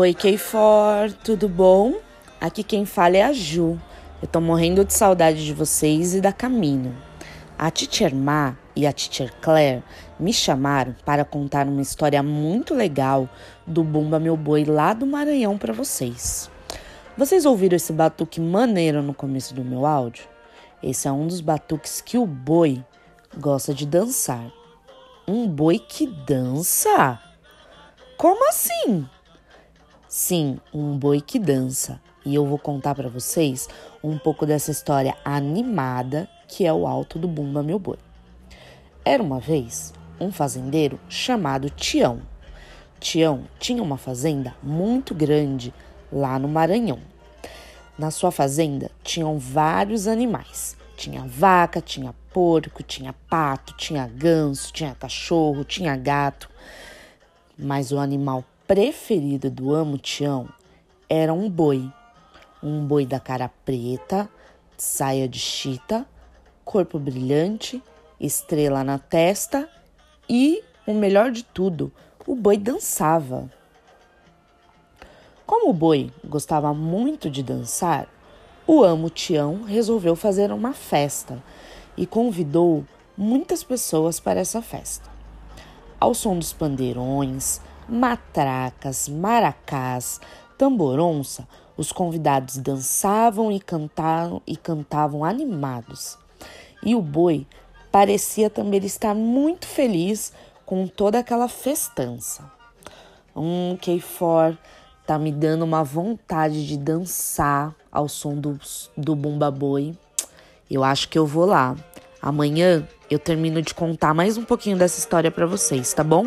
Oi, Keifor, tudo bom? Aqui quem fala é a Ju. Eu tô morrendo de saudade de vocês e da Caminho. A Teacher Ma e a Teacher Claire me chamaram para contar uma história muito legal do Bumba Meu Boi lá do Maranhão para vocês. Vocês ouviram esse batuque maneiro no começo do meu áudio? Esse é um dos batuques que o boi gosta de dançar. Um boi que dança? Como assim? Sim, um boi que dança. E eu vou contar para vocês um pouco dessa história animada que é o Alto do Bumba Meu Boi. Era uma vez um fazendeiro chamado Tião. Tião tinha uma fazenda muito grande lá no Maranhão. Na sua fazenda tinham vários animais. Tinha vaca, tinha porco, tinha pato, tinha ganso, tinha cachorro, tinha gato. Mas o animal preferido do amo Tião era um boi. Um boi da cara preta, saia de chita, corpo brilhante, estrela na testa e, o melhor de tudo, o boi dançava. Como o boi gostava muito de dançar, o amo Tião resolveu fazer uma festa e convidou muitas pessoas para essa festa. Ao som dos pandeirões, matracas, maracás, tamboronça, os convidados dançavam e cantavam e cantavam animados. E o boi parecia também estar muito feliz com toda aquela festança. Um K4 tá me dando uma vontade de dançar ao som do, do Bumba Boi. Eu acho que eu vou lá. Amanhã eu termino de contar mais um pouquinho dessa história para vocês, tá bom?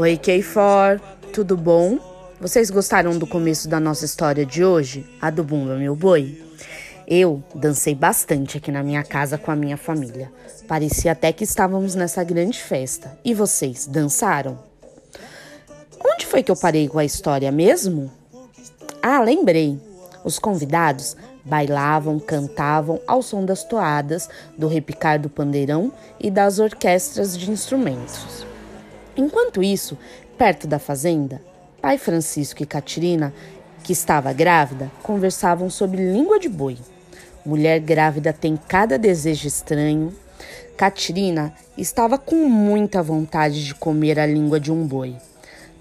Oi, K4, tudo bom? Vocês gostaram do começo da nossa história de hoje, a do Bumba Meu Boi? Eu dancei bastante aqui na minha casa com a minha família. Parecia até que estávamos nessa grande festa. E vocês, dançaram? Onde foi que eu parei com a história mesmo? Ah, lembrei. Os convidados bailavam, cantavam ao som das toadas, do repicar do pandeirão e das orquestras de instrumentos. Enquanto isso, perto da fazenda, pai Francisco e Catirina, que estava grávida, conversavam sobre língua de boi. Mulher grávida tem cada desejo estranho. Catirina estava com muita vontade de comer a língua de um boi.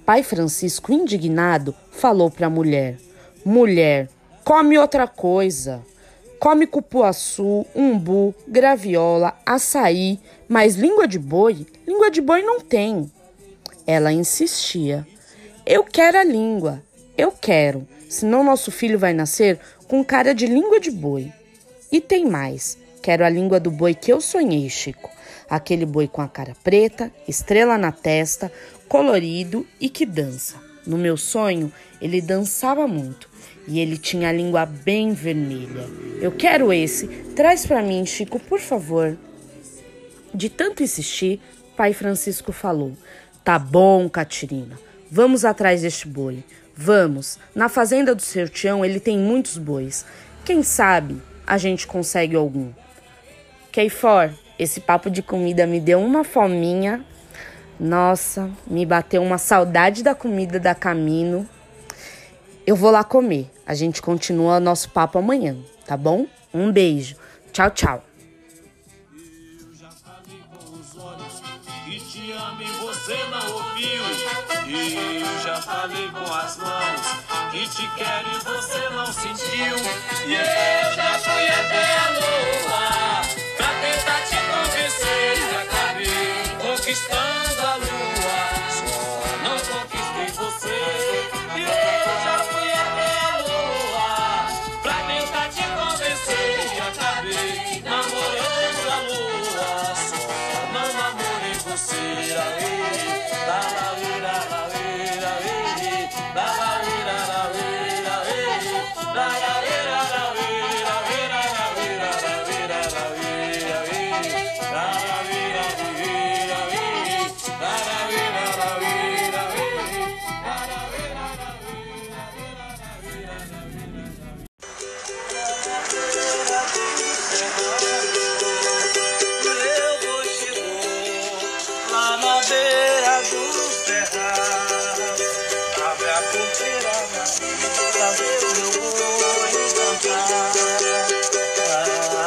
Pai Francisco, indignado, falou para a mulher: Mulher, come outra coisa. Come cupuaçu, umbu, graviola, açaí, mas língua de boi? Língua de boi não tem. Ela insistia. Eu quero a língua. Eu quero. Senão nosso filho vai nascer com cara de língua de boi. E tem mais. Quero a língua do boi que eu sonhei, Chico. Aquele boi com a cara preta, estrela na testa, colorido e que dança. No meu sonho, ele dançava muito e ele tinha a língua bem vermelha. Eu quero esse. Traz para mim, Chico, por favor. De tanto insistir, pai Francisco falou: Tá bom, Catirina. Vamos atrás deste boi. Vamos. Na fazenda do seu Tião ele tem muitos bois. Quem sabe a gente consegue algum. Keifor, esse papo de comida me deu uma fominha. Nossa, me bateu uma saudade da comida da Camino. Eu vou lá comer. A gente continua nosso papo amanhã, tá bom? Um beijo. Tchau, tchau. E já falei com as mãos que te quero e você não sentiu. E eu já fui até a lua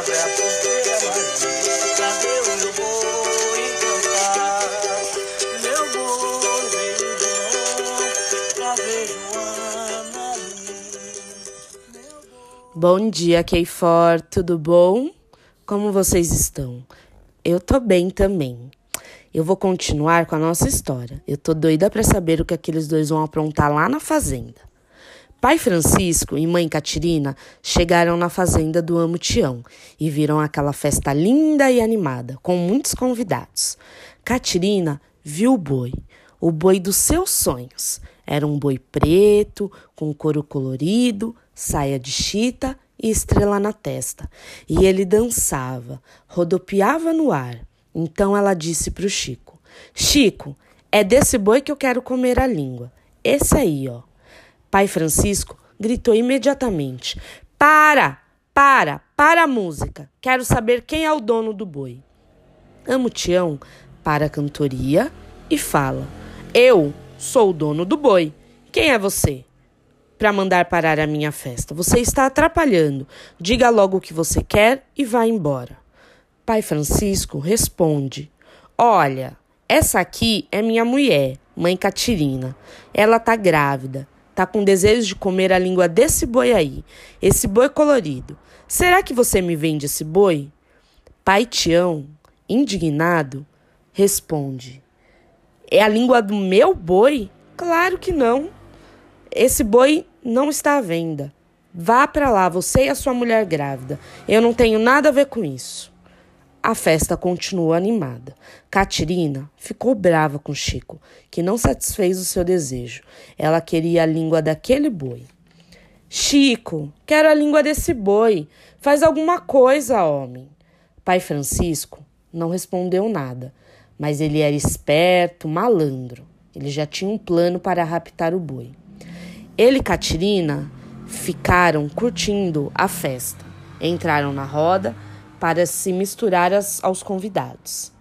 Abre a porteira pra Bom dia, Keifor, tudo bom? Como vocês estão? Eu tô bem também. Eu vou continuar com a nossa história. Eu tô doida pra saber o que aqueles dois vão aprontar lá na fazenda. Pai Francisco e mãe Catirina chegaram na fazenda do Amo Tião e viram aquela festa linda e animada, com muitos convidados. Catirina viu o boi, o boi dos seus sonhos. Era um boi preto, com couro colorido, saia de chita e estrela na testa. E ele dançava, rodopiava no ar. Então ela disse para o Chico: Chico, é desse boi que eu quero comer a língua. Esse aí, ó. Pai Francisco gritou imediatamente: Para! Para! Para a música! Quero saber quem é o dono do boi. Amo Tião para a cantoria e fala: Eu sou o dono do boi. Quem é você? Para mandar parar a minha festa. Você está atrapalhando. Diga logo o que você quer e vá embora. Pai Francisco responde: Olha, essa aqui é minha mulher, mãe Catirina. Ela tá grávida. Tá com desejo de comer a língua desse boi aí, esse boi colorido. Será que você me vende esse boi? Pai Tião, indignado, responde: É a língua do meu boi? Claro que não. Esse boi não está à venda. Vá para lá, você e a sua mulher grávida. Eu não tenho nada a ver com isso. A festa continuou animada. Catirina ficou brava com Chico, que não satisfez o seu desejo. Ela queria a língua daquele boi. Chico, quero a língua desse boi. Faz alguma coisa, homem. Pai Francisco não respondeu nada, mas ele era esperto, malandro. Ele já tinha um plano para raptar o boi. Ele e Catirina ficaram curtindo a festa. Entraram na roda para se misturar aos convidados.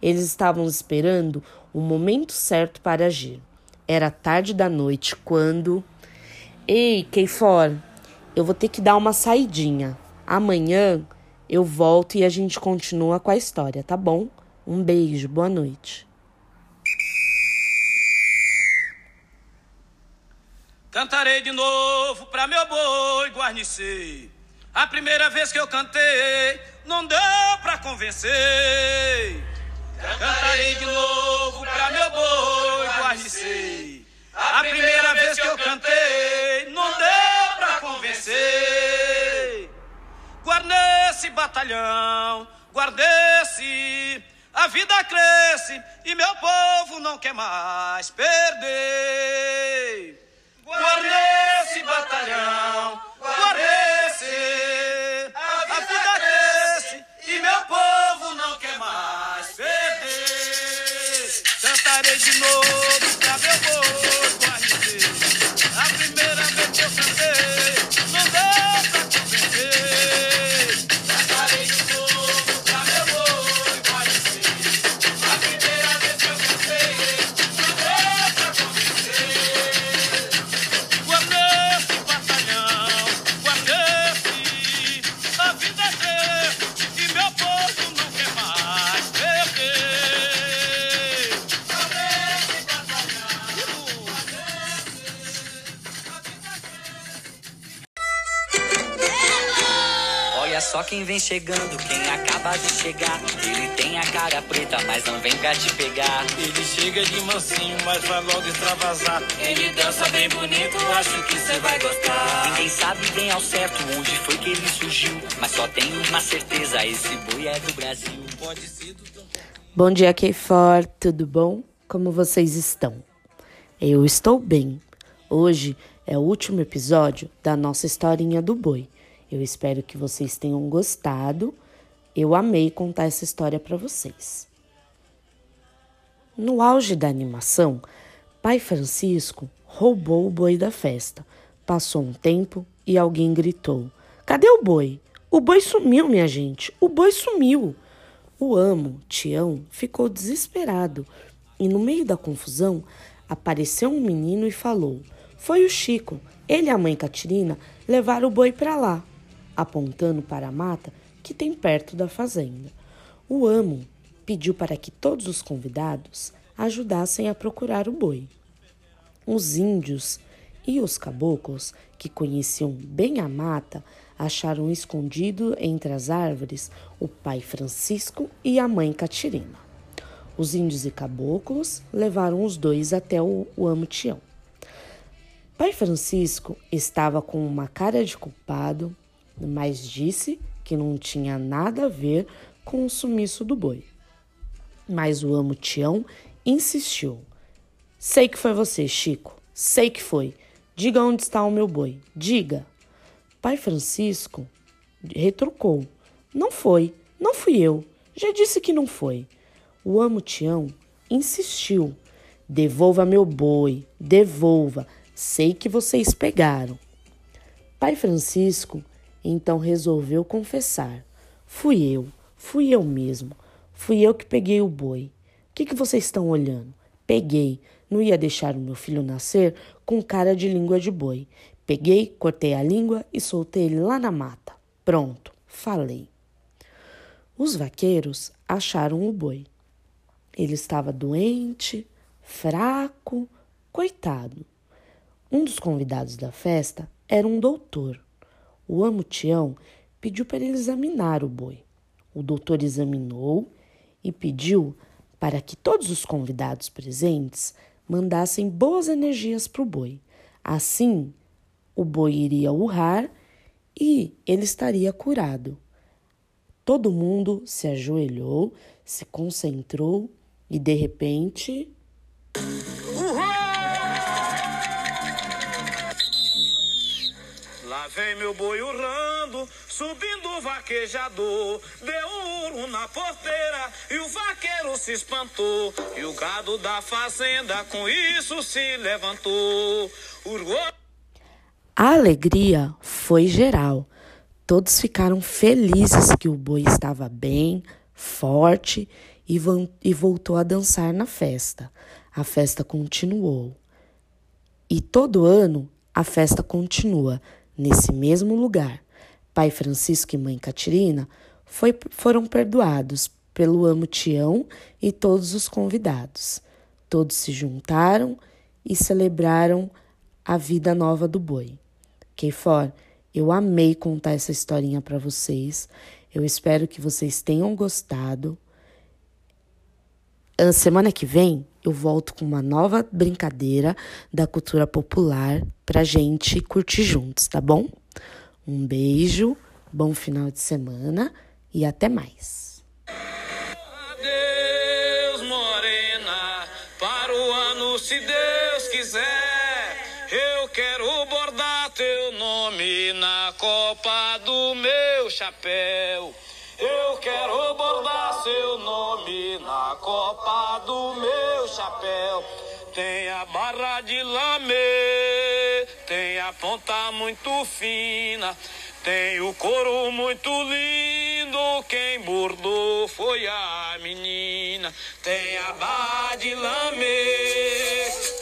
Eles estavam esperando o momento certo para agir. Era tarde da noite quando. Ei, Keifor, eu vou ter que dar uma saidinha. Amanhã eu volto e a gente continua com a história, tá bom? Um beijo, boa noite. Cantarei de novo pra meu boi guarnecer. A primeira vez que eu cantei, não deu pra convencer. Cantarei de novo pra meu boi guarnecer. A primeira vez que eu cantei, não deu pra convencer. Guarnece, batalhão, guarnece. A vida cresce e meu povo não quer mais perder. Guarnece, batalhão, guarnece. A vida cresce e meu povo não quer mais perder. Cantarei de novo olha só quem vem chegando, quem acaba de chegar. Ele tem a cara preta, mas não vem pra te pegar. Ele chega de mansinho, mas vai logo extravasar. Ele dança bem bonito, acho que você vai gostar. Ninguém sabe bem ao certo onde foi que ele surgiu. Mas só tem uma certeza, esse boi é do Brasil. Pode ser do... Bom dia, Keifor, tudo bom? Como vocês estão? Eu estou bem. Hoje é o último episódio da nossa historinha do boi. Eu espero que vocês tenham gostado. Eu amei contar essa história para vocês. No auge da animação, Pai Francisco roubou o boi da festa. Passou um tempo e alguém gritou: Cadê o boi? O boi sumiu, minha gente. O boi sumiu. O amo, Tião, ficou desesperado e, no meio da confusão, apareceu um menino e falou: Foi o Chico. Ele e a mãe Catirina levaram o boi para lá apontando para a mata que tem perto da fazenda. O amo pediu para que todos os convidados ajudassem a procurar o boi. Os índios e os caboclos, que conheciam bem a mata, acharam escondido entre as árvores o pai Francisco e a mãe Catirina. Os índios e caboclos levaram os dois até o, o amo Tião. Pai Francisco estava com uma cara de culpado, mas disse que não tinha nada a ver com o sumiço do boi. Mas o amo Tião insistiu. Sei que foi você, Chico. Sei que foi. Diga onde está o meu boi. Diga. Pai Francisco retrucou. Não foi. Não fui eu. Já disse que não foi. O amo Tião insistiu. Devolva meu boi. Devolva. Sei que vocês pegaram. Pai Francisco então resolveu confessar: Fui eu, fui eu mesmo, fui eu que peguei o boi. O que, que vocês estão olhando? Peguei, não ia deixar o meu filho nascer com cara de língua de boi. Peguei, cortei a língua e soltei ele lá na mata. Pronto, falei. Os vaqueiros acharam o boi. Ele estava doente, fraco, coitado. Um dos convidados da festa era um doutor. O amo Tião pediu para ele examinar o boi. O doutor examinou e pediu para que todos os convidados presentes mandassem boas energias para o boi. Assim, o boi iria urrar e ele estaria curado. Todo mundo se ajoelhou, se concentrou e de repente. Meu boi urrando, subindo o vaquejador. Deu um na porteira e o vaqueiro se espantou. E o gado da fazenda com isso se levantou. Urgou. A alegria foi geral. Todos ficaram felizes que o boi estava bem, forte e, e voltou a dançar na festa. A festa continuou. E todo ano a festa continua Nesse mesmo lugar, pai Francisco e mãe Catirina foi, foram perdoados pelo amo Tião e todos os convidados. Todos se juntaram e celebraram a vida nova do boi. Keifor, eu amei contar essa historinha para vocês. Eu espero que vocês tenham gostado. A semana que vem eu volto com uma nova brincadeira da cultura popular pra gente curtir juntos, tá bom? Um beijo, bom final de semana e até mais. Adeus, morena, para o ano, se Deus quiser, eu quero bordar teu nome na copa do meu chapéu. Eu quero bordar seu nome na copa chapéu. Tem a barra de lame, tem a ponta muito fina, tem o couro muito lindo. Quem bordou foi a menina. Tem a barra de lame,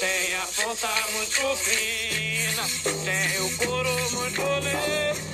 tem a ponta muito fina, tem o couro muito lindo.